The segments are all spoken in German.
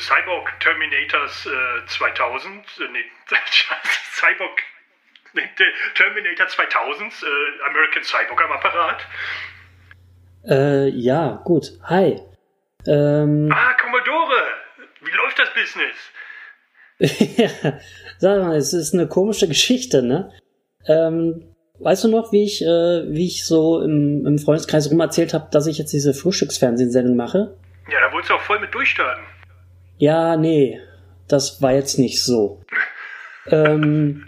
Cyborg Terminators äh, 2000, äh, nee, Cyborg nee, Terminator 2000, äh, American Cyborg am Apparat. Äh, ja, gut. Hi. Ähm, ah, Commodore! Wie läuft das Business? ja, sag mal, es ist eine komische Geschichte, ne? Ähm, weißt du noch, wie ich, äh, wie ich so im, im Freundeskreis rum erzählt habe, dass ich jetzt diese Frühstücksfernsehsendung mache? Ja, da wolltest du auch voll mit durchstarten. Ja, nee, das war jetzt nicht so. ähm,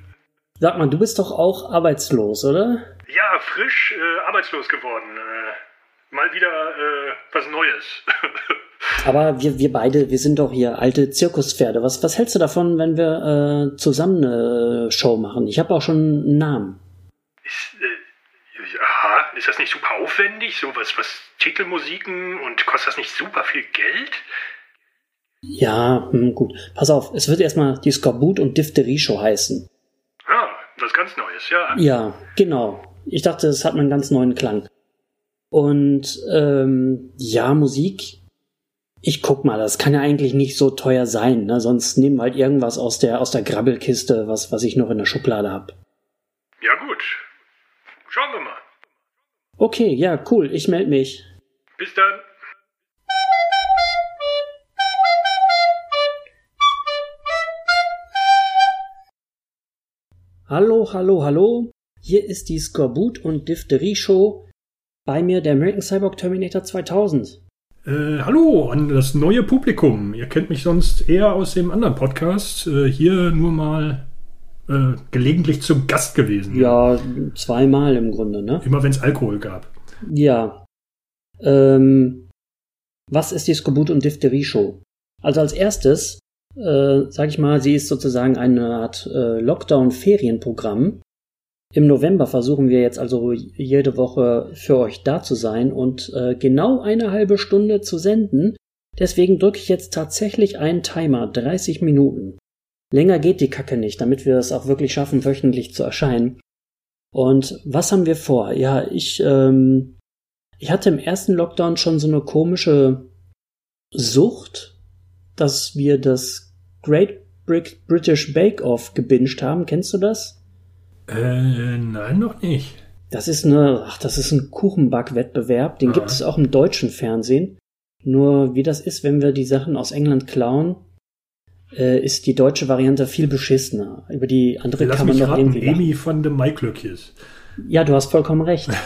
sag mal, du bist doch auch arbeitslos, oder? Ja, frisch äh, arbeitslos geworden. Äh, mal wieder äh, was Neues. Aber wir, wir beide, wir sind doch hier alte Zirkuspferde. Was, was hältst du davon, wenn wir äh, zusammen eine Show machen? Ich habe auch schon einen Namen. Ist, äh, aha, ist das nicht super aufwendig? So was, was Titelmusiken und kostet das nicht super viel Geld? Ja, hm, gut. Pass auf, es wird erstmal die Skorbut und Diphtherie-Show heißen. Ah, was ganz Neues, ja. Ja, genau. Ich dachte, es hat einen ganz neuen Klang. Und ähm, ja, Musik. Ich guck mal, das kann ja eigentlich nicht so teuer sein, ne? Sonst nehmen wir halt irgendwas aus der aus der Grabbelkiste, was was ich noch in der Schublade hab. Ja gut, schauen wir mal. Okay, ja, cool. Ich melde mich. Bis dann. Hallo, hallo, hallo. Hier ist die Skorbut und Diphtherie Show. Bei mir der American Cyborg Terminator 2000. Äh, hallo an das neue Publikum. Ihr kennt mich sonst eher aus dem anderen Podcast. Äh, hier nur mal äh, gelegentlich zum Gast gewesen. Ja, zweimal im Grunde, ne? Immer wenn es Alkohol gab. Ja. Ähm, was ist die Skorbut und Diphtherie Show? Also als erstes äh, sag ich mal, sie ist sozusagen eine Art äh, Lockdown-Ferienprogramm. Im November versuchen wir jetzt also jede Woche für euch da zu sein und äh, genau eine halbe Stunde zu senden. Deswegen drücke ich jetzt tatsächlich einen Timer, 30 Minuten. Länger geht die Kacke nicht, damit wir es auch wirklich schaffen, wöchentlich zu erscheinen. Und was haben wir vor? Ja, ich, ähm, ich hatte im ersten Lockdown schon so eine komische Sucht, dass wir das Great British Bake Off gebinged haben. Kennst du das? Äh, nein, noch nicht. Das ist eine, ach, das ist ein Kuchenbackwettbewerb. Den ah. gibt es auch im deutschen Fernsehen. Nur wie das ist, wenn wir die Sachen aus England klauen, äh, ist die deutsche Variante viel beschissener. Über die andere Lass kann man noch raten, irgendwie. Amy von dem Maiklöckjes. Ja, du hast vollkommen recht.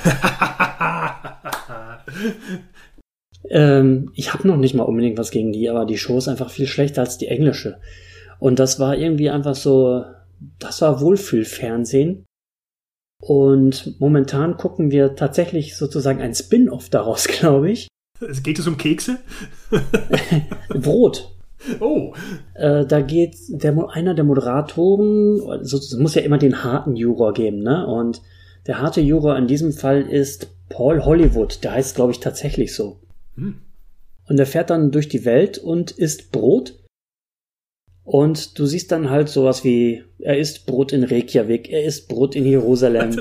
Ähm, ich habe noch nicht mal unbedingt was gegen die, aber die Show ist einfach viel schlechter als die englische. Und das war irgendwie einfach so, das war Wohlfühlfernsehen. Und momentan gucken wir tatsächlich sozusagen ein Spin-off daraus, glaube ich. Geht es um Kekse? Brot. Oh. Äh, da geht der, einer der Moderatoren, also es muss ja immer den harten Juror geben, ne? Und der harte Juror in diesem Fall ist Paul Hollywood. Der heißt, glaube ich, tatsächlich so. Hm. Und er fährt dann durch die Welt und isst Brot. Und du siehst dann halt sowas wie, er isst Brot in Reykjavik, er isst Brot in Jerusalem.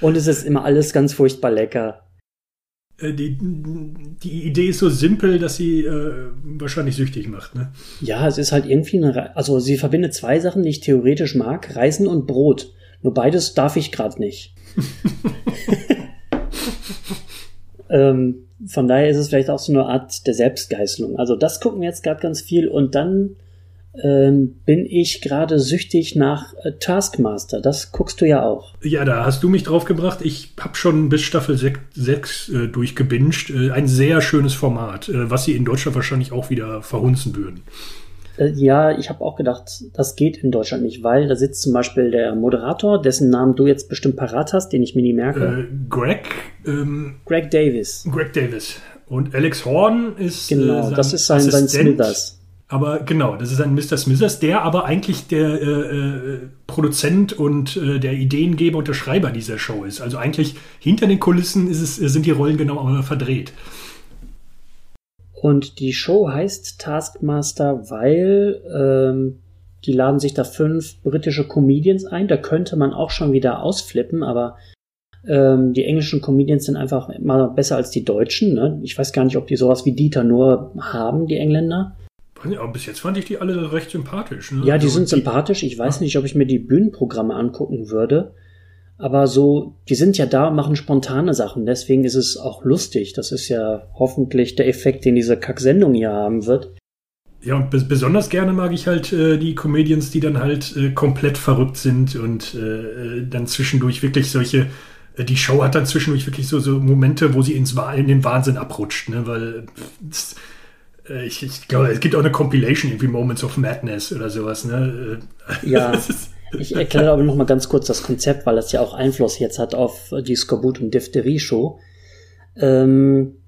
und es ist immer alles ganz furchtbar lecker. Äh, die, die Idee ist so simpel, dass sie äh, wahrscheinlich süchtig macht, ne? Ja, es ist halt irgendwie eine, also sie verbindet zwei Sachen, die ich theoretisch mag, Reisen und Brot. Nur beides darf ich gerade nicht. ähm, von daher ist es vielleicht auch so eine Art der Selbstgeißelung. Also das gucken wir jetzt gerade ganz viel und dann ähm, bin ich gerade süchtig nach äh, Taskmaster. Das guckst du ja auch. Ja, da hast du mich drauf gebracht. Ich habe schon bis Staffel 6, 6 äh, durchgebinged. Äh, ein sehr schönes Format, äh, was sie in Deutschland wahrscheinlich auch wieder verhunzen würden. Äh, ja, ich habe auch gedacht, das geht in Deutschland nicht, weil da sitzt zum Beispiel der Moderator, dessen Namen du jetzt bestimmt parat hast, den ich mir nie merke. Äh, Greg. Ähm, Greg Davis. Greg Davis. Und Alex Horn ist. Genau, äh, das ist sein, sein Smithers. Aber genau, das ist ein Mr. Smithers, der aber eigentlich der äh, äh, Produzent und äh, der Ideengeber und der Schreiber dieser Show ist. Also eigentlich hinter den Kulissen ist es, sind die Rollen genau verdreht. Und die Show heißt Taskmaster, weil ähm, die laden sich da fünf britische Comedians ein. Da könnte man auch schon wieder ausflippen, aber ähm, die englischen Comedians sind einfach immer besser als die deutschen. Ne? Ich weiß gar nicht, ob die sowas wie Dieter nur haben, die Engländer. Aber bis jetzt fand ich die alle recht sympathisch. Ne? Ja, die also, sind sympathisch. Ich weiß ja. nicht, ob ich mir die Bühnenprogramme angucken würde. Aber so, die sind ja da und machen spontane Sachen. Deswegen ist es auch lustig. Das ist ja hoffentlich der Effekt, den diese Kack-Sendung hier haben wird. Ja, und besonders gerne mag ich halt äh, die Comedians, die dann halt äh, komplett verrückt sind und äh, äh dann zwischendurch wirklich solche. Äh, die Show hat dann zwischendurch wirklich so, so Momente, wo sie ins, in den Wahnsinn abrutscht, ne? Weil das, äh, ich, ich glaube, es gibt auch eine Compilation, irgendwie Moments of Madness oder sowas, ne? Ja. Ich erkläre aber noch mal ganz kurz das Konzept, weil das ja auch Einfluss jetzt hat auf die Skorbut- und Diphtherie-Show. Ähm,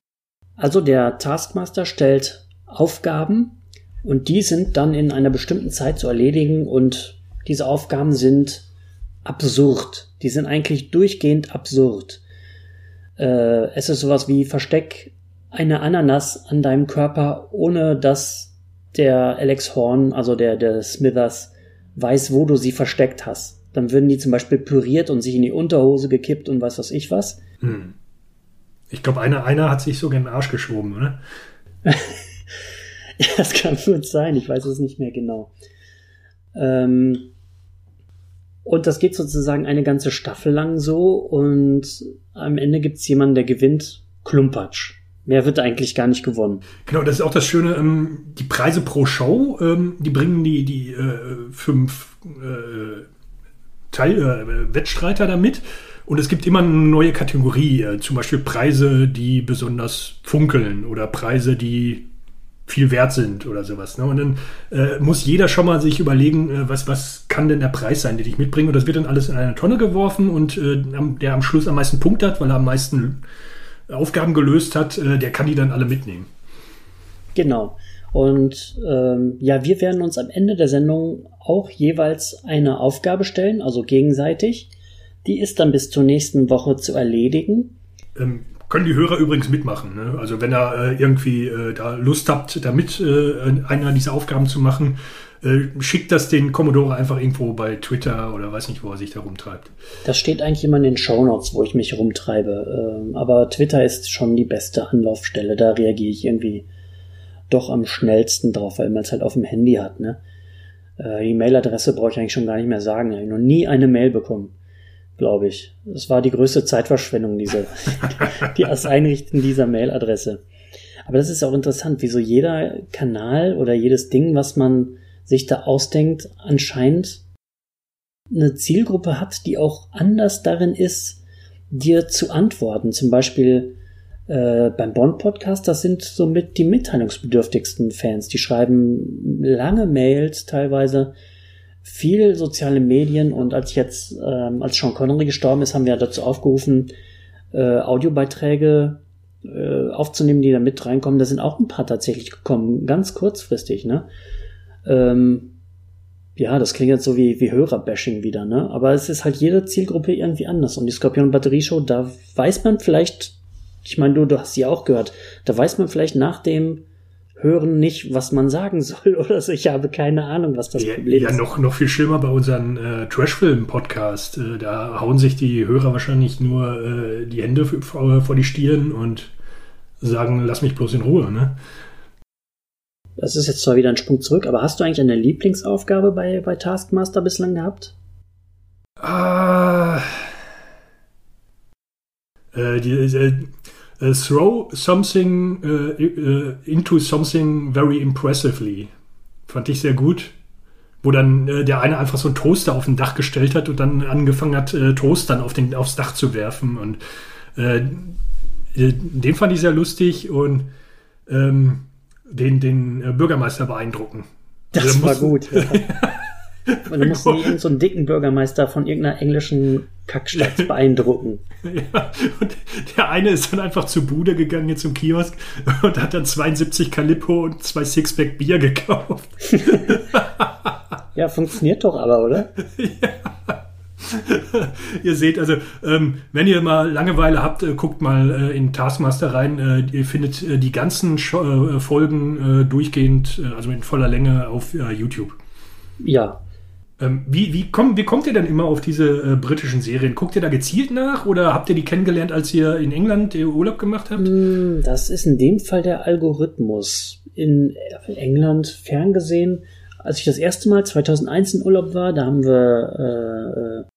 also der Taskmaster stellt Aufgaben und die sind dann in einer bestimmten Zeit zu erledigen und diese Aufgaben sind absurd. Die sind eigentlich durchgehend absurd. Äh, es ist sowas wie Versteck eine Ananas an deinem Körper, ohne dass der Alex Horn, also der, der Smithers, weiß, wo du sie versteckt hast. Dann würden die zum Beispiel püriert und sich in die Unterhose gekippt und weiß was ich was. Hm. Ich glaube, einer, einer hat sich sogar in den Arsch geschoben, oder? ja, das kann gut sein. Ich weiß es nicht mehr genau. Ähm, und das geht sozusagen eine ganze Staffel lang so und am Ende gibt es jemanden, der gewinnt Klumpatsch. Mehr wird eigentlich gar nicht gewonnen. Genau, das ist auch das Schöne. Ähm, die Preise pro Show, ähm, die bringen die, die äh, fünf äh, Teil, äh, Wettstreiter damit. Und es gibt immer eine neue Kategorie, äh, zum Beispiel Preise, die besonders funkeln oder Preise, die viel wert sind oder sowas. Ne? Und dann äh, muss jeder schon mal sich überlegen, äh, was, was kann denn der Preis sein, den ich mitbringe. Und das wird dann alles in eine Tonne geworfen und äh, der am Schluss am meisten Punkt hat, weil er am meisten Aufgaben gelöst hat, äh, der kann die dann alle mitnehmen. Genau. Und ähm, ja, wir werden uns am Ende der Sendung auch jeweils eine Aufgabe stellen, also gegenseitig. Die ist dann bis zur nächsten Woche zu erledigen. Ähm, können die Hörer übrigens mitmachen. Ne? Also wenn ihr äh, irgendwie äh, da Lust habt, damit äh, einer dieser Aufgaben zu machen, äh, schickt das den Commodore einfach irgendwo bei Twitter oder weiß nicht, wo er sich da rumtreibt. Das steht eigentlich immer in den Shownotes, wo ich mich rumtreibe. Ähm, aber Twitter ist schon die beste Anlaufstelle. Da reagiere ich irgendwie doch am schnellsten drauf, weil man es halt auf dem Handy hat. Ne? Äh, die Mailadresse brauche ich eigentlich schon gar nicht mehr sagen. Ich habe noch nie eine Mail bekommen, glaube ich. Das war die größte Zeitverschwendung, diese, die das Einrichten dieser Mailadresse. Aber das ist auch interessant, wieso jeder Kanal oder jedes Ding, was man sich da ausdenkt, anscheinend eine Zielgruppe hat, die auch anders darin ist, dir zu antworten. Zum Beispiel äh, beim Bond-Podcast, das sind somit die mitteilungsbedürftigsten Fans. Die schreiben lange Mails teilweise, viel soziale Medien und als jetzt, ähm, als Sean Connery gestorben ist, haben wir dazu aufgerufen, äh, Audiobeiträge äh, aufzunehmen, die da mit reinkommen. Da sind auch ein paar tatsächlich gekommen, ganz kurzfristig, ne? Ähm, ja, das klingt jetzt so wie, wie Hörerbashing wieder, ne? Aber es ist halt jede Zielgruppe irgendwie anders. Und die Skorpion Batterie Show, da weiß man vielleicht, ich meine, du, du hast sie auch gehört, da weiß man vielleicht nach dem Hören nicht, was man sagen soll oder so. Ich habe keine Ahnung, was das ja, Problem ja, ist. Ja, noch, noch viel schlimmer bei unseren äh, Trashfilm-Podcast. Äh, da hauen sich die Hörer wahrscheinlich nur äh, die Hände vor, vor die Stirn und sagen, lass mich bloß in Ruhe, ne? Das ist jetzt zwar wieder ein Sprung zurück, aber hast du eigentlich eine Lieblingsaufgabe bei, bei Taskmaster bislang gehabt? Ah. Äh, die, äh, uh, throw something uh, into something very impressively. Fand ich sehr gut. Wo dann der eine einfach so einen Toaster auf ein Dach gestellt hat und dann angefangen hat, Toastern auf den, aufs Dach zu werfen. Und den fand ich sehr lustig und ähm, den, den äh, Bürgermeister beeindrucken. Das also, war gut. Ja. Und dann mussten die irgendeinen so einen dicken Bürgermeister von irgendeiner englischen Kackstadt beeindrucken. Ja, und der eine ist dann einfach zur Bude gegangen, jetzt zum Kiosk, und hat dann 72 Calippo und zwei Sixpack Bier gekauft. ja, funktioniert doch aber, oder? Ja. ihr seht also, ähm, wenn ihr mal Langeweile habt, äh, guckt mal äh, in Taskmaster rein. Äh, ihr findet äh, die ganzen Sch äh, Folgen äh, durchgehend, also in voller Länge auf YouTube. Ja. Ähm, wie, wie, komm, wie kommt ihr denn immer auf diese britischen Serien? Guckt ihr da gezielt nach oder habt ihr die kennengelernt, als ihr in England Urlaub gemacht habt? Hm, Das ist in dem Fall der Algorithmus. In England ferngesehen, als ich das erste Mal 2001 in Urlaub war, da haben wir äh,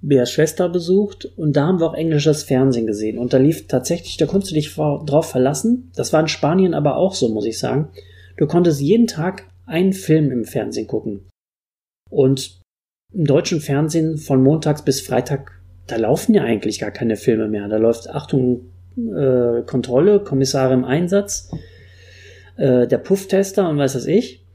Beas Schwester besucht und da haben wir auch englisches Fernsehen gesehen. Und da lief tatsächlich, da konntest du dich drauf verlassen. Das war in Spanien aber auch so, muss ich sagen. Du konntest jeden Tag einen Film im Fernsehen gucken. Und im deutschen Fernsehen von montags bis Freitag, da laufen ja eigentlich gar keine Filme mehr. Da läuft Achtung, äh, Kontrolle, Kommissare im Einsatz, äh, der Pufftester und weiß was ich.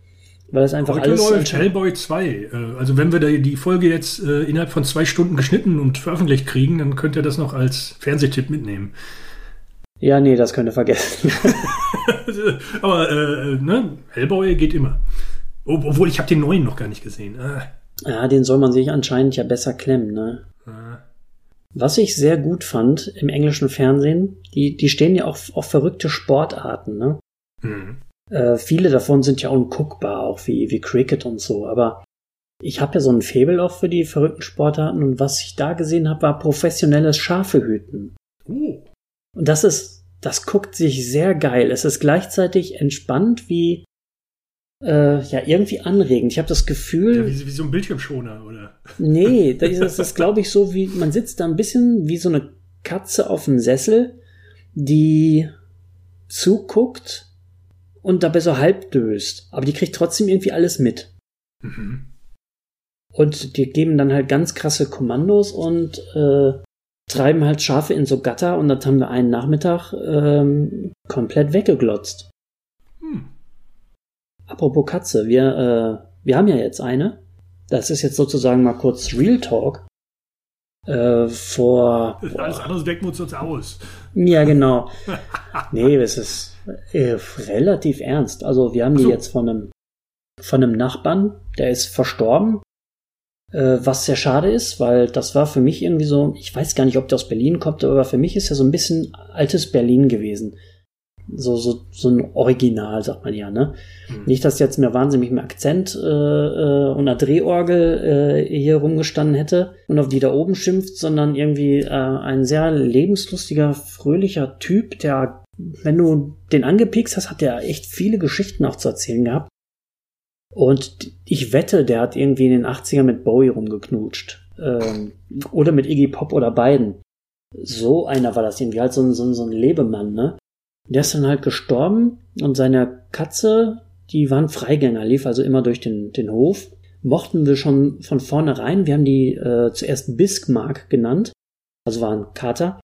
Weil das einfach Heute alles. läuft Hellboy 2. Äh, also wenn wir die Folge jetzt äh, innerhalb von zwei Stunden geschnitten und veröffentlicht kriegen, dann könnt ihr das noch als Fernsehtipp mitnehmen. Ja, nee, das könnt ihr vergessen. Aber äh, ne, Hellboy geht immer. Ob- Obwohl, ich habe den neuen noch gar nicht gesehen. Ah, ja, den soll man sich anscheinend ja besser klemmen, ne? ah. Was ich sehr gut fand im englischen Fernsehen, die, die stehen ja auch auf verrückte Sportarten, ne? Hm. Äh, viele davon sind ja unguckbar, auch wie, wie Cricket und so, aber ich habe ja so ein Faible auch für die verrückten Sportarten und was ich da gesehen habe, war professionelles Schafehüten. Oh. Und das ist, das guckt sich sehr geil. Es ist gleichzeitig entspannt wie, äh, ja, irgendwie anregend. Ich habe das Gefühl, Ja, wie, wie so ein Bildschirmschoner, oder? Nee, das ist, das ist glaube ich, so wie, man sitzt da ein bisschen wie so eine Katze auf dem Sessel, die zuguckt und dabei so halb döst. Aber die kriegt trotzdem irgendwie alles mit. Mhm. Und die geben dann halt ganz krasse Kommandos und äh, treiben halt Schafe in so Gatter und das haben wir einen Nachmittag ähm, komplett weggeglotzt. Hm. Apropos Katze, wir, äh, wir haben ja jetzt eine. Das ist jetzt sozusagen mal kurz Real Talk. Äh, vor. Alles andere decken wir uns jetzt aus. Ja, genau. Nee, es ist äh, relativ ernst. Also wir haben die so. jetzt von einem, von einem Nachbarn, der ist verstorben. Äh, was sehr schade ist, weil das war für mich irgendwie so, ich weiß gar nicht, ob der aus Berlin kommt, aber für mich ist er so ein bisschen altes Berlin gewesen. So, so, so ein Original, sagt man ja, ne? Hm. Nicht, dass jetzt mir wahnsinnig mit Akzent äh, äh, und einer Drehorgel äh, hier rumgestanden hätte und auf die da oben schimpft, sondern irgendwie ein sehr lebenslustiger, fröhlicher Typ, der, wenn du den angepiekst hast, hat der echt viele Geschichten auch zu erzählen gehabt. Und ich wette, der hat irgendwie in den 80ern mit Bowie rumgeknutscht. Ähm, oder mit Iggy Pop oder beiden. So einer war das irgendwie, halt so ein, so ein, so ein Lebemann, ne? Der ist dann halt gestorben und seine Katze, die waren Freigänger, lief also immer durch den, den Hof. Mochten wir schon von vornherein. Wir haben die äh, zuerst Bismarck genannt. Also war ein Kater.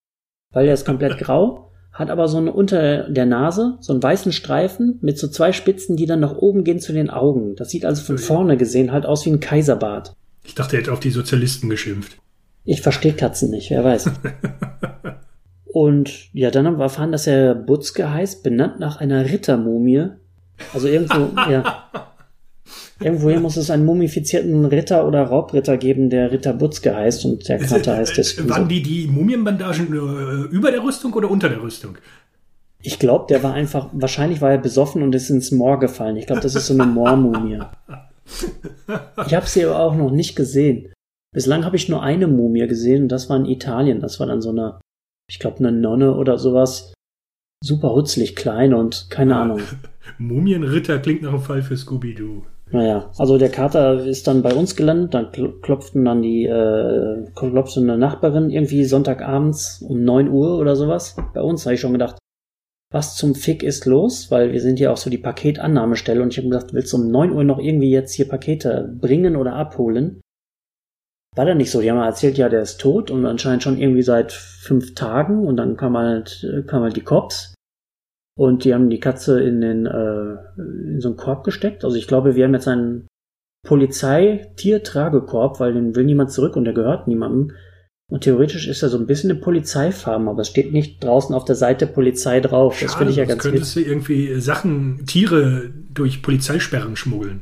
Weil der ist komplett grau, hat aber so eine unter der Nase, so einen weißen Streifen mit so zwei Spitzen, die dann nach oben gehen zu den Augen. Das sieht also von vorne gesehen halt aus wie ein Kaiserbart. Ich dachte, er hätte auf die Sozialisten geschimpft. Ich verstehe Katzen nicht, wer weiß. Und ja, dann haben wir erfahren, dass er Butzke heißt, benannt nach einer Rittermumie. Also irgendwo, ja. Irgendwoher muss es einen mumifizierten Ritter oder Raubritter geben, der Ritter Butzke heißt und der Kater heißt deswegen so. Waren die, die Mumienbandagen äh, über der Rüstung oder unter der Rüstung? Ich glaube, der war einfach, wahrscheinlich war er besoffen und ist ins Moor gefallen. Ich glaube, das ist so eine Moormumie. Ich habe sie aber auch noch nicht gesehen. Bislang habe ich nur eine Mumie gesehen und das war in Italien. Das war dann so eine, ich glaube, eine Nonne oder sowas. Super hutzlig klein und keine Ahnung. Mumienritter klingt nach einem Fall für Scooby-Doo. Naja, also der Kater ist dann bei uns gelandet, dann kl- klopften dann die, äh, klopfte eine Nachbarin irgendwie Sonntagabends um 9 Uhr oder sowas. Bei uns habe ich schon gedacht, was zum Fick ist los? Weil wir sind ja auch so die Paketannahmestelle und ich habe gedacht, willst du um 9 Uhr noch irgendwie jetzt hier Pakete bringen oder abholen? War da nicht so. Die haben erzählt, ja, der ist tot und anscheinend schon irgendwie seit fünf Tagen und dann kam halt, kam halt die Cops. Und die haben die Katze in den äh, in so einen Korb gesteckt. Also ich glaube, wir haben jetzt einen Polizeitiertragekorb, weil den will niemand zurück und der gehört niemandem. Und theoretisch ist er so ein bisschen eine Polizeifarm, aber es steht nicht draußen auf der Seite Polizei drauf. das finde ich ja ganz könntest witzig. du irgendwie Sachen, Tiere durch Polizeisperren schmuggeln.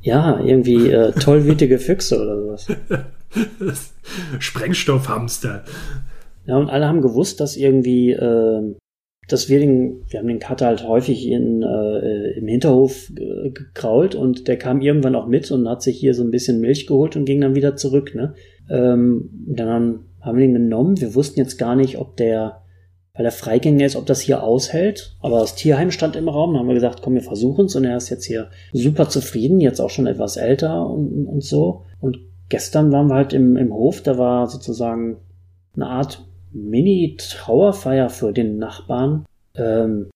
Ja, irgendwie äh, tollwütige Füchse oder sowas. Sprengstoffhamster. Ja, und alle haben gewusst, dass irgendwie äh, dass wir den, wir haben den Kater halt häufig in, äh, im Hinterhof gekrault und der kam irgendwann auch mit und hat sich hier so ein bisschen Milch geholt und ging dann wieder zurück, ne? Ähm, dann haben wir den genommen. Wir wussten jetzt gar nicht, ob der, weil er Freigänger ist, ob das hier aushält. Aber das Tierheim stand im Raum. Dann haben wir gesagt, komm, wir versuchen es. Und er ist jetzt hier super zufrieden, jetzt auch schon etwas älter und, und so. Und gestern waren wir halt im, im Hof. Da war sozusagen eine Art Mini-Trauerfeier für den Nachbarn. Ähm,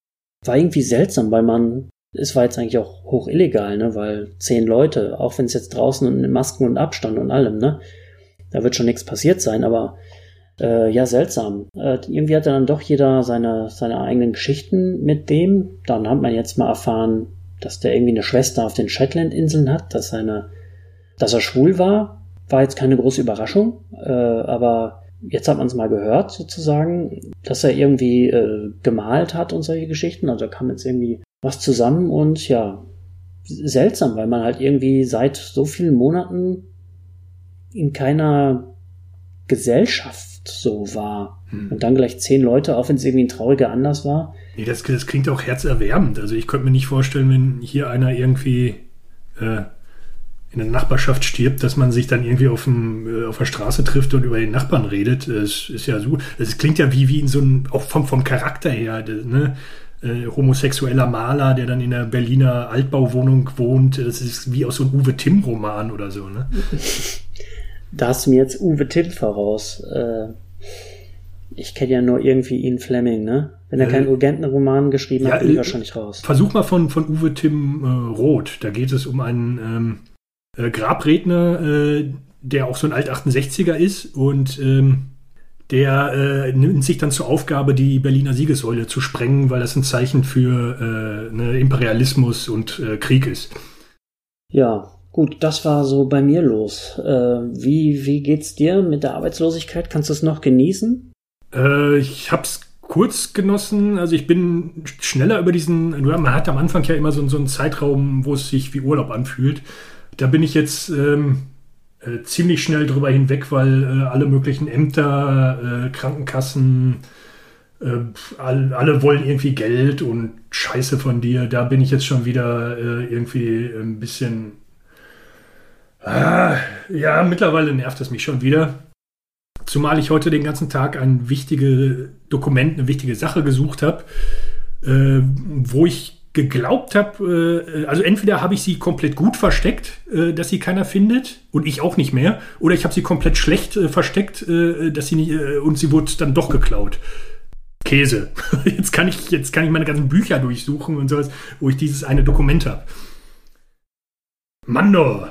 war irgendwie seltsam, weil man, es war jetzt eigentlich auch hoch illegal, ne, weil zehn Leute, auch wenn es jetzt draußen und in Masken und Abstand und allem, ne, da wird schon nichts passiert sein, aber äh, ja, seltsam. Äh, irgendwie hatte dann doch jeder seine, seine eigenen Geschichten mit dem. Dann hat man jetzt mal erfahren, dass der irgendwie eine Schwester auf den Shetland-Inseln hat, dass seine, dass er schwul war. War jetzt keine große Überraschung, äh, aber jetzt hat man es mal gehört, sozusagen, dass er irgendwie äh, gemalt hat und solche Geschichten. Also da kam jetzt irgendwie was zusammen und ja, seltsam, weil man halt irgendwie seit so vielen Monaten in keiner Gesellschaft so war. Hm. Und dann gleich zehn Leute, auch wenn es irgendwie ein trauriger Anlass war. Nee, das, das klingt auch herzerwärmend. Also ich könnte mir nicht vorstellen, wenn hier einer irgendwie äh, in der Nachbarschaft stirbt, dass man sich dann irgendwie auf, dem, äh, auf der Straße trifft und über den Nachbarn redet. Es ist ja so, es klingt ja wie, wie in so einem, auch vom, vom Charakter her, ne? Äh, homosexueller Maler, der dann in der Berliner Altbauwohnung wohnt. Das ist wie aus so einem Uwe Timm-Roman oder so, ne? Da hast du mir jetzt Uwe Timm voraus. Äh, ich kenne ja nur irgendwie Ian Fleming, ne? Wenn er äh, keinen Urgentenroman geschrieben ja, hat, bin ich wahrscheinlich raus. Versuch mal von, von Uwe Timm Roth. Da geht es um einen ähm, äh, Grabredner, äh, der auch so ein Alt-68er ist und ähm, der äh, nimmt sich dann zur Aufgabe, die Berliner Siegessäule zu sprengen, weil das ein Zeichen für äh, ne, Imperialismus und äh, Krieg ist. Ja, gut, das war so bei mir los. Äh, wie, wie geht's dir mit der Arbeitslosigkeit? Kannst du es noch genießen? Ich hab's kurz genossen. Also ich bin schneller über diesen, man hat am Anfang ja immer so, so einen Zeitraum, wo es sich wie Urlaub anfühlt. Da bin ich jetzt ähm, äh, ziemlich schnell drüber hinweg, weil äh, alle möglichen Ämter, äh, Krankenkassen, äh, all, alle wollen irgendwie Geld und Scheiße von dir. Da bin ich jetzt schon wieder äh, irgendwie ein bisschen. Ah, ja, mittlerweile nervt es mich schon wieder. Zumal ich heute den ganzen Tag ein wichtiges Dokument, eine wichtige Sache gesucht habe, äh, wo ich geglaubt habe, äh, also entweder habe ich sie komplett gut versteckt, äh, dass sie keiner findet und ich auch nicht mehr, oder ich habe sie komplett schlecht äh, versteckt, äh, dass sie nicht, äh, und sie wurde dann doch geklaut. Käse. Jetzt kann ich jetzt kann ich meine ganzen Bücher durchsuchen und sowas, wo ich dieses eine Dokument habe. Mando.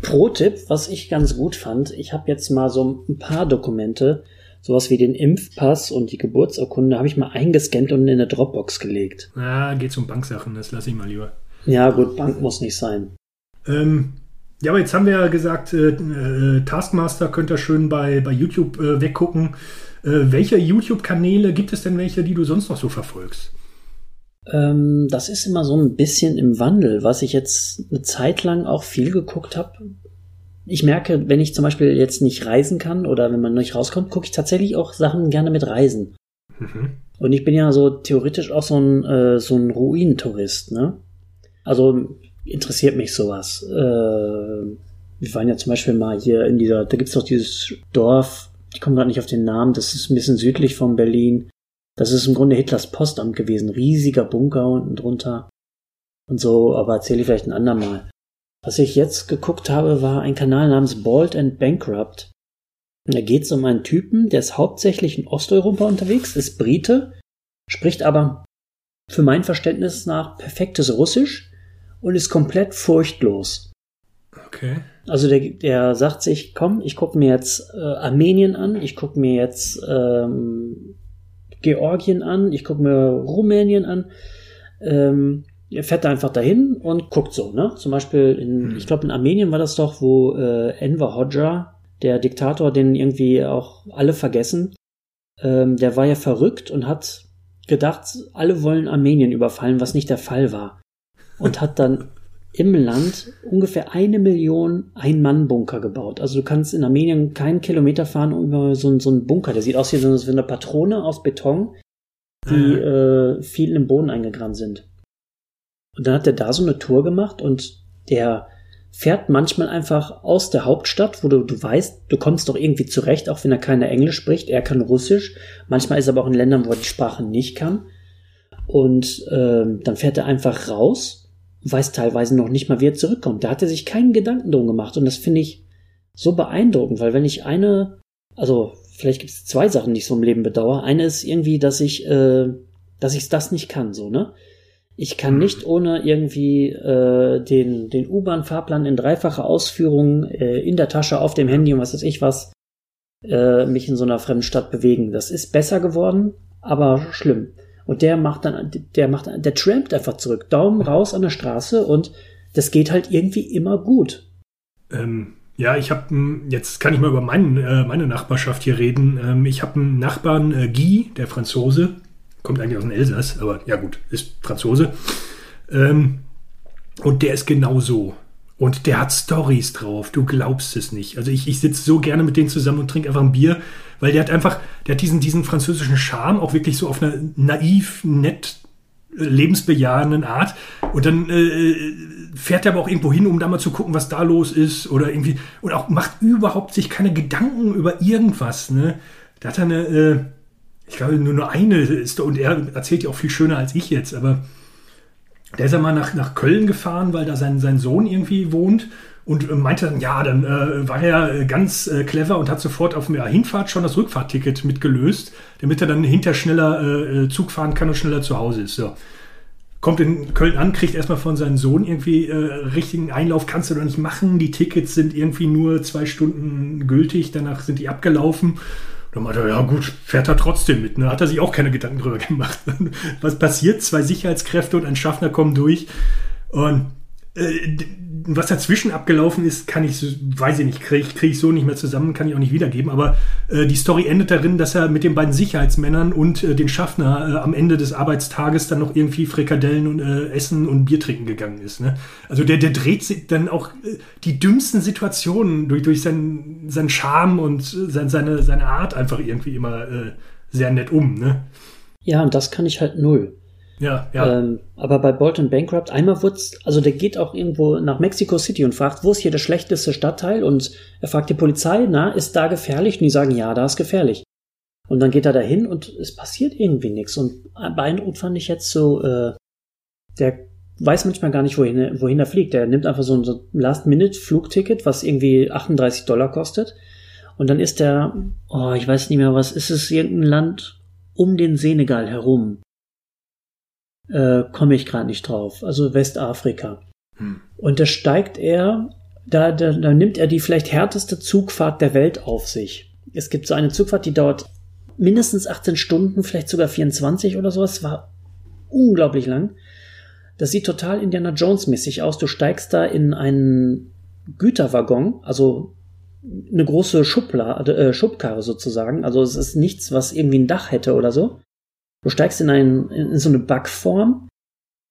Pro-Tipp, was ich ganz gut fand, ich habe jetzt mal so ein paar Dokumente sowas wie den Impfpass und die Geburtsurkunde habe ich mal eingescannt und in eine Dropbox gelegt. Ja, geht um Banksachen, das lasse ich mal lieber. Ja, gut, Bank muss nicht sein. Ähm, ja, aber jetzt haben wir ja gesagt, äh, äh, Taskmaster könnt ihr schön bei, bei YouTube äh, weggucken. Äh, welche YouTube-Kanäle gibt es denn welche, die du sonst noch so verfolgst? Ähm, das ist immer so ein bisschen im Wandel. Was ich jetzt eine Zeit lang auch viel geguckt habe, ich merke, wenn ich zum Beispiel jetzt nicht reisen kann oder wenn man nicht rauskommt, gucke ich tatsächlich auch Sachen gerne mit Reisen. Mhm. Und ich bin ja so theoretisch auch so ein, äh, so ein Ruinentourist, ne? Also interessiert mich sowas. Äh, wir waren ja zum Beispiel mal hier in dieser, da gibt's doch dieses Dorf, ich komme gerade nicht auf den Namen, das ist ein bisschen südlich von Berlin. Das ist im Grunde Hitlers Postamt gewesen, riesiger Bunker unten drunter. Und so, aber erzähle ich vielleicht ein andermal. Was ich jetzt geguckt habe, war ein Kanal namens Bald and Bankrupt. da geht es um einen Typen, der ist hauptsächlich in Osteuropa unterwegs, ist Brite, spricht aber für mein Verständnis nach perfektes Russisch und ist komplett furchtlos. Okay. Also der, der sagt sich, komm, ich gucke mir jetzt äh, Armenien an, ich gucke mir jetzt ähm, Georgien an, ich gucke mir Rumänien an. Ähm, er fährt da einfach dahin und guckt so, ne? Zum Beispiel in, mhm. ich glaube in Armenien war das doch, wo äh, Enver Hoxha, der Diktator, den irgendwie auch alle vergessen, ähm, der war ja verrückt und hat gedacht, alle wollen Armenien überfallen, was nicht der Fall war. Und hat dann im Land ungefähr eine Million Ein-Mann-Bunker gebaut. Also du kannst in Armenien keinen Kilometer fahren über so, so einen Bunker. Der sieht aus wie so eine Patrone aus Beton die äh, viel im Boden eingegraben sind. Und dann hat er da so eine Tour gemacht und der fährt manchmal einfach aus der Hauptstadt, wo du, du weißt, du kommst doch irgendwie zurecht, auch wenn er keiner Englisch spricht. Er kann Russisch. Manchmal ist er aber auch in Ländern, wo er die Sprache nicht kann. Und ähm, dann fährt er einfach raus, weiß teilweise noch nicht mal, wie er zurückkommt. Da hat er sich keinen Gedanken drum gemacht. Und das finde ich so beeindruckend, weil wenn ich eine, also vielleicht gibt es zwei Sachen, die ich so im Leben bedauere. Eine ist irgendwie, dass ich, äh, dass ich das nicht kann, so, ne? Ich kann nicht ohne irgendwie äh, den, den U-Bahn-Fahrplan in dreifacher Ausführung äh, in der Tasche, auf dem Handy und was weiß ich was, äh, mich in so einer fremden Stadt bewegen. Das ist besser geworden, aber schlimm. Und der macht dann, der macht, der trampt einfach zurück, Daumen raus an der Straße und das geht halt irgendwie immer gut. Ähm, ja, ich habe jetzt kann ich mal über mein, äh, meine Nachbarschaft hier reden. Ähm, ich habe einen Nachbarn, äh, Guy, der Franzose, kommt eigentlich aus dem Elsass, aber ja gut, ist Franzose. Ähm, und der ist genauso. Und der hat Stories drauf, du glaubst es nicht. Also ich, ich sitze so gerne mit denen zusammen und trinke einfach ein Bier, weil der hat einfach, der hat diesen, diesen französischen Charme, auch wirklich so auf einer naiv, nett, äh, lebensbejahenden Art. Und dann äh, fährt er aber auch irgendwo hin, um da mal zu gucken, was da los ist. Oder irgendwie, und auch macht überhaupt sich keine Gedanken über irgendwas. Ne? Da hat er eine, äh, ich glaube, nur, nur eine ist, und er erzählt ja auch viel schöner als ich jetzt, aber der ist ja mal nach, nach Köln gefahren, weil da sein, sein Sohn irgendwie wohnt und meinte dann, ja, dann äh, war er ganz äh, clever und hat sofort auf der Hinfahrt schon das Rückfahrtticket mitgelöst, damit er dann hinter schneller äh, Zug fahren kann und schneller zu Hause ist. So. Kommt in Köln an, kriegt erstmal von seinem Sohn irgendwie äh, richtigen Einlauf, kannst du doch nicht machen. Die Tickets sind irgendwie nur zwei Stunden gültig, danach sind die abgelaufen. Dann meinte er, ja gut, fährt er trotzdem mit. Ne? Hat er sich auch keine Gedanken drüber gemacht. Was passiert? Zwei Sicherheitskräfte und ein Schaffner kommen durch. Und äh, was dazwischen abgelaufen ist, kann ich, weiß ich nicht, kriege krieg ich so nicht mehr zusammen, kann ich auch nicht wiedergeben. Aber äh, die Story endet darin, dass er mit den beiden Sicherheitsmännern und äh, den Schaffner äh, am Ende des Arbeitstages dann noch irgendwie Frikadellen und äh, Essen und Bier trinken gegangen ist. Ne? Also der, der dreht sich dann auch äh, die dümmsten Situationen durch, durch seinen, seinen Charme und sein, seine, seine Art einfach irgendwie immer sehr nett um. Ne? Ja, und das kann ich halt null. Ja, ja. Ähm, aber bei Bolton Bankrupt, einmal wird's, also der geht auch irgendwo nach Mexico City und fragt, wo ist hier der schlechteste Stadtteil? Und er fragt die Polizei, na, ist da gefährlich? Und die sagen, ja, da ist gefährlich. Und dann geht er dahin und es passiert irgendwie nichts. Und beeindruckend fand ich jetzt so, äh, der weiß manchmal gar nicht, wohin, wohin er fliegt. Der nimmt einfach so ein Last-Minute-Flugticket, was irgendwie 38 Dollar kostet. Und dann ist der, oh, ich weiß nicht mehr, was ist es, irgendein Land um den Senegal herum äh, komme ich gerade nicht drauf. Also Westafrika. Hm. Und da steigt er, da, da, da nimmt er die vielleicht härteste Zugfahrt der Welt auf sich. Es gibt so eine Zugfahrt, die dauert mindestens 18 Stunden, vielleicht sogar 24 oder sowas. War unglaublich lang. Das sieht total Indiana Jones mäßig aus. Du steigst da in einen Güterwaggon, also eine große Schublade, äh, Schubkarre sozusagen. Also es ist nichts, was irgendwie ein Dach hätte oder so. Du steigst in, ein, in so eine Backform,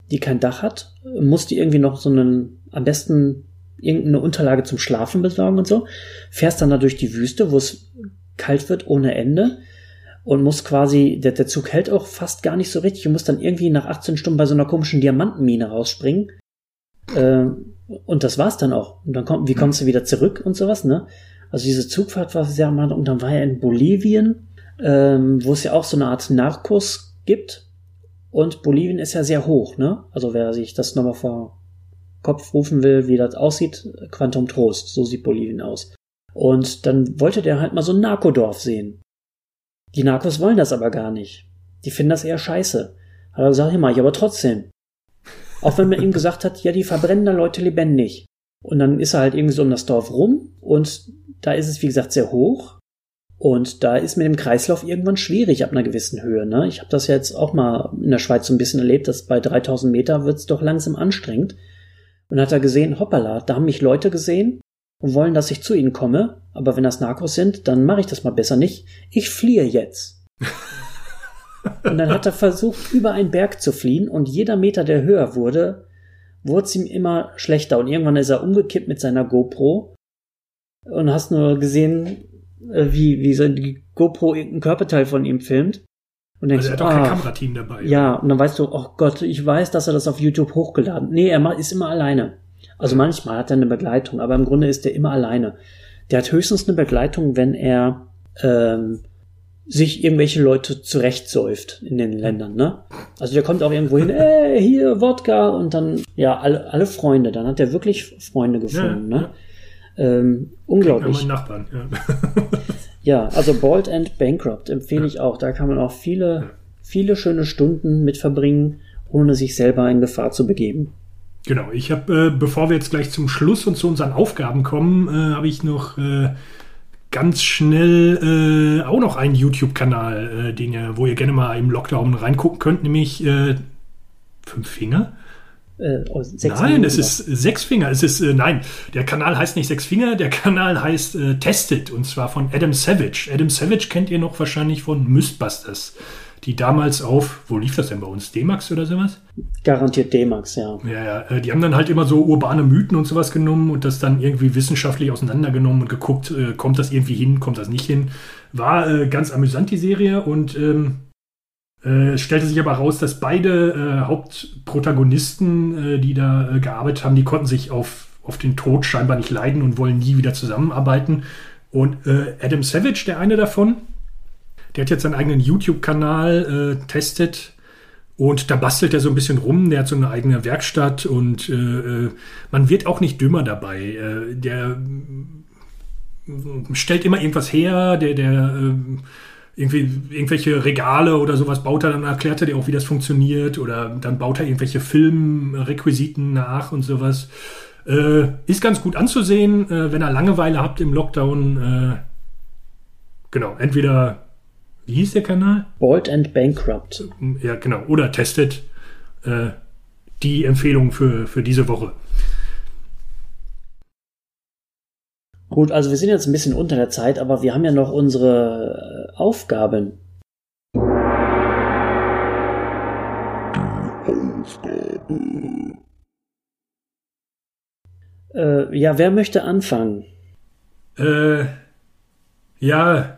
die kein Dach hat, musst dir irgendwie noch so einen, am besten irgendeine Unterlage zum Schlafen besorgen und so, fährst dann da durch die Wüste, wo es kalt wird ohne Ende und musst quasi, der, der Zug hält auch fast gar nicht so richtig und musst dann irgendwie nach 18 Stunden bei so einer komischen Diamantenmine rausspringen. Äh, und das war's dann auch. Und dann kommt, wie kommst du wieder zurück und sowas, ne? Also diese Zugfahrt war sehr mal, und dann war er in Bolivien ähm, wo es ja auch so eine Art Narcos gibt. Und Bolivien ist ja sehr hoch, ne? Also wer sich das nochmal vor Kopf rufen will, wie das aussieht, Quantum Trost, so sieht Bolivien aus. Und dann wollte der halt mal so ein Narkodorf sehen. Die Narcos wollen das aber gar nicht. Die finden das eher scheiße. Hat er gesagt, ja, mach ich aber trotzdem. Auch wenn man ihm gesagt hat, ja, die verbrennen da Leute lebendig. Und dann ist er halt irgendwie so um das Dorf rum und da ist es, wie gesagt, sehr hoch. Und da ist mit dem Kreislauf irgendwann schwierig ab einer gewissen Höhe. Ne? Ich habe das jetzt auch mal in der Schweiz so ein bisschen erlebt, dass bei 3000 Meter wird's doch langsam anstrengend. Und hat er gesehen, hoppala, da haben mich Leute gesehen und wollen, dass ich zu ihnen komme. Aber wenn das Narcos sind, dann mache ich das mal besser nicht. Ich fliehe jetzt. und dann hat er versucht, über einen Berg zu fliehen und jeder Meter, der höher wurde, wurde es ihm immer schlechter. Und irgendwann ist er umgekippt mit seiner GoPro und hast nur gesehen, äh, wie, wie so die GoPro irgendein Körperteil von ihm filmt. Und denkst, Also er hat auch kein ah, Kamerateam dabei. Ja, und dann weißt du, oh Gott, ich weiß, dass er das auf YouTube hochgeladen. Nee, er ist immer alleine. Also manchmal hat er eine Begleitung, aber im Grunde ist er immer alleine. Der hat höchstens eine Begleitung, wenn er ähm, sich irgendwelche Leute zurechtsäuft in den Ländern, ne? Also der kommt auch irgendwo hin, ey, hier, Wodka, und dann, ja, alle, alle Freunde. Dann hat er wirklich Freunde gefunden, Ja, ne? Ähm, Ja, unglaublich. mein Nachbarn. Ja. Ja, also Bald and Bankrupt empfehle ich auch. Da kann man auch viele, viele schöne Stunden mit verbringen, ohne sich selber in Gefahr zu begeben. Genau, ich habe, äh, bevor wir jetzt gleich zum Schluss und zu unseren Aufgaben kommen, äh, habe ich noch äh, ganz schnell äh, auch noch einen YouTube-Kanal, äh, den ihr, wo ihr gerne mal im Lockdown reingucken könnt, nämlich äh, Fünf Finger? Äh, nein, Minuten es ist Sechs Finger. Es ist, äh, nein, der Kanal heißt nicht Sechs Finger, der Kanal heißt äh, Tested und zwar von Adam Savage. Adam Savage kennt ihr noch wahrscheinlich von Mythbusters, die damals auf, wo lief das denn bei uns? D-Max oder sowas? garantiert D-Max, ja. Ja, ja, äh, die haben dann halt immer so urbane Mythen und sowas genommen und das dann irgendwie wissenschaftlich auseinandergenommen und geguckt, äh, kommt das irgendwie hin, kommt das nicht hin. War äh, ganz amüsant, die Serie, und ähm, äh, es stellte sich aber raus, dass beide äh, Hauptprotagonisten, äh, die da äh, gearbeitet haben, die konnten sich auf, auf den Tod scheinbar nicht leiden und wollen nie wieder zusammenarbeiten. Und äh, Adam Savage, der eine davon, der hat jetzt seinen eigenen YouTube-Kanal äh, testet und da bastelt er so ein bisschen rum. Der hat so eine eigene Werkstatt und äh, äh, man wird auch nicht dümmer dabei. Äh, der äh, stellt immer irgendwas her, der, der äh, irgendwie irgendwelche Regale oder sowas baut er, dann erklärt er dir auch, wie das funktioniert oder dann baut er irgendwelche Filmrequisiten nach und sowas. Äh, ist ganz gut anzusehen, äh, wenn ihr Langeweile habt im Lockdown. Äh, genau, entweder, wie hieß der Kanal? Bald and Bankrupt. Ja, genau. Oder testet äh, die Empfehlung für, für diese Woche. Gut, also wir sind jetzt ein bisschen unter der Zeit, aber wir haben ja noch unsere Aufgaben. Äh, ja, wer möchte anfangen? Äh, ja,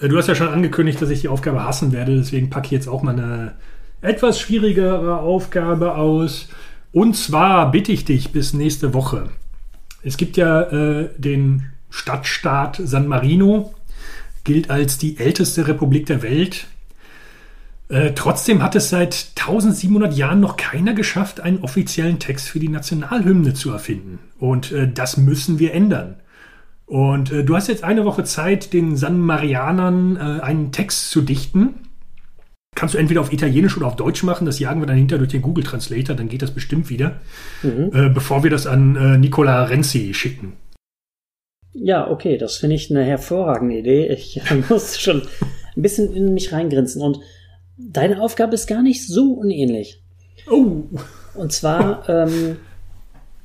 äh, du hast ja schon angekündigt, dass ich die Aufgabe hassen werde, deswegen packe ich jetzt auch mal eine etwas schwierigere Aufgabe aus. Und zwar bitte ich dich bis nächste Woche. Es gibt ja äh, den Stadtstaat San Marino, gilt als die älteste Republik der Welt. Äh, trotzdem hat es seit 1700 Jahren noch keiner geschafft, einen offiziellen Text für die Nationalhymne zu erfinden. Und äh, das müssen wir ändern. Und äh, du hast jetzt eine Woche Zeit, den San Marianern äh, einen Text zu dichten. Kannst du entweder auf Italienisch oder auf Deutsch machen. Das jagen wir dann hinter durch den Google Translator, dann geht das bestimmt wieder. Äh, bevor wir das an äh, Nicola Renzi schicken. Ja, okay, das finde ich eine hervorragende Idee. Ich muss schon ein bisschen in mich reingrinsen. Und deine Aufgabe ist gar nicht so unähnlich. Oh, Und zwar, ähm,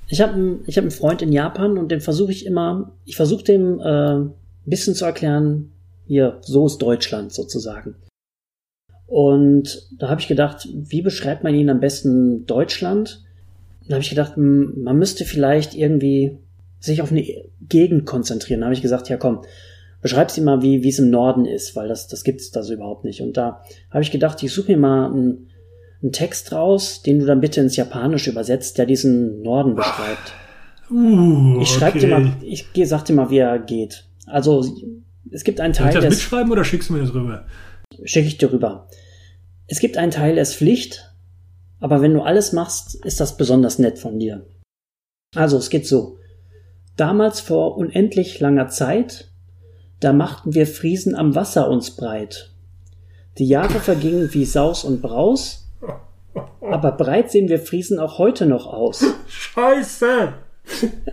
ich habe ich hab einen Freund in Japan und den versuche ich immer, ich versuche dem äh, ein bisschen zu erklären, hier, so ist Deutschland sozusagen. Und da habe ich gedacht, wie beschreibt man ihn am besten Deutschland? Da habe ich gedacht, m, man müsste vielleicht irgendwie sich auf eine Gegend konzentrieren. Da habe ich gesagt, ja komm, beschreib's ihm mal, wie wie es im Norden ist, weil das, das gibt's da so überhaupt nicht. Und da habe ich gedacht, ich suche mir mal einen, einen Text raus, den du dann bitte ins Japanische übersetzt, der diesen Norden beschreibt. uh, Ich schreibe dir mal, ich sag dir mal, wie er geht. Also es gibt einen Soll ich Teil, das der ist, mitschreiben oder schickst du mir das rüber? schicke ich dir rüber. Es gibt einen Teil, der ist Pflicht, aber wenn du alles machst, ist das besonders nett von dir. Also es geht so. Damals vor unendlich langer Zeit, da machten wir Friesen am Wasser uns breit. Die Jahre vergingen wie Saus und Braus, aber breit sehen wir Friesen auch heute noch aus. Scheiße!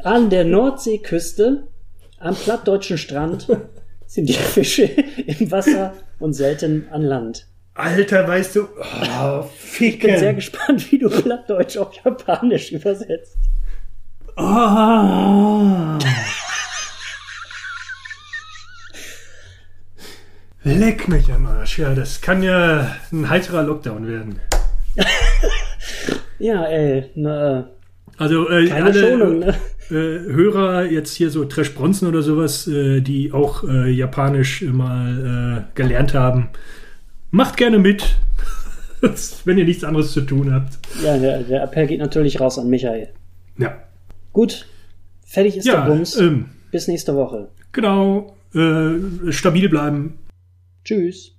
An der Nordseeküste, am plattdeutschen Strand, sind die Fische im Wasser und selten an Land. Alter, weißt du. Oh, Ich bin sehr Ficken. gespannt, wie du Plattdeutsch auf Japanisch übersetzt. Oh. Leck mich am Arsch. Ja, das kann ja ein heiterer Lockdown werden. Ja, ey, na, Also äh, keine alle Schonung, ne? äh, Hörer jetzt hier so Trash Bronson oder sowas, äh, die auch äh, Japanisch mal äh, gelernt haben, Macht gerne mit, wenn ihr nichts anderes zu tun habt. Ja, der, der Appell geht natürlich raus an Michael. Ja. Gut, fertig ist Ja, der Bums. ähm, Bis nächste Woche. genau. Äh, stabil bleiben. Tschüss.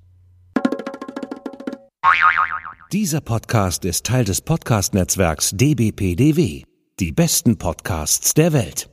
Dieser Podcast ist Teil des Podcast-Netzwerks dbpdw. Die besten Podcasts der Welt.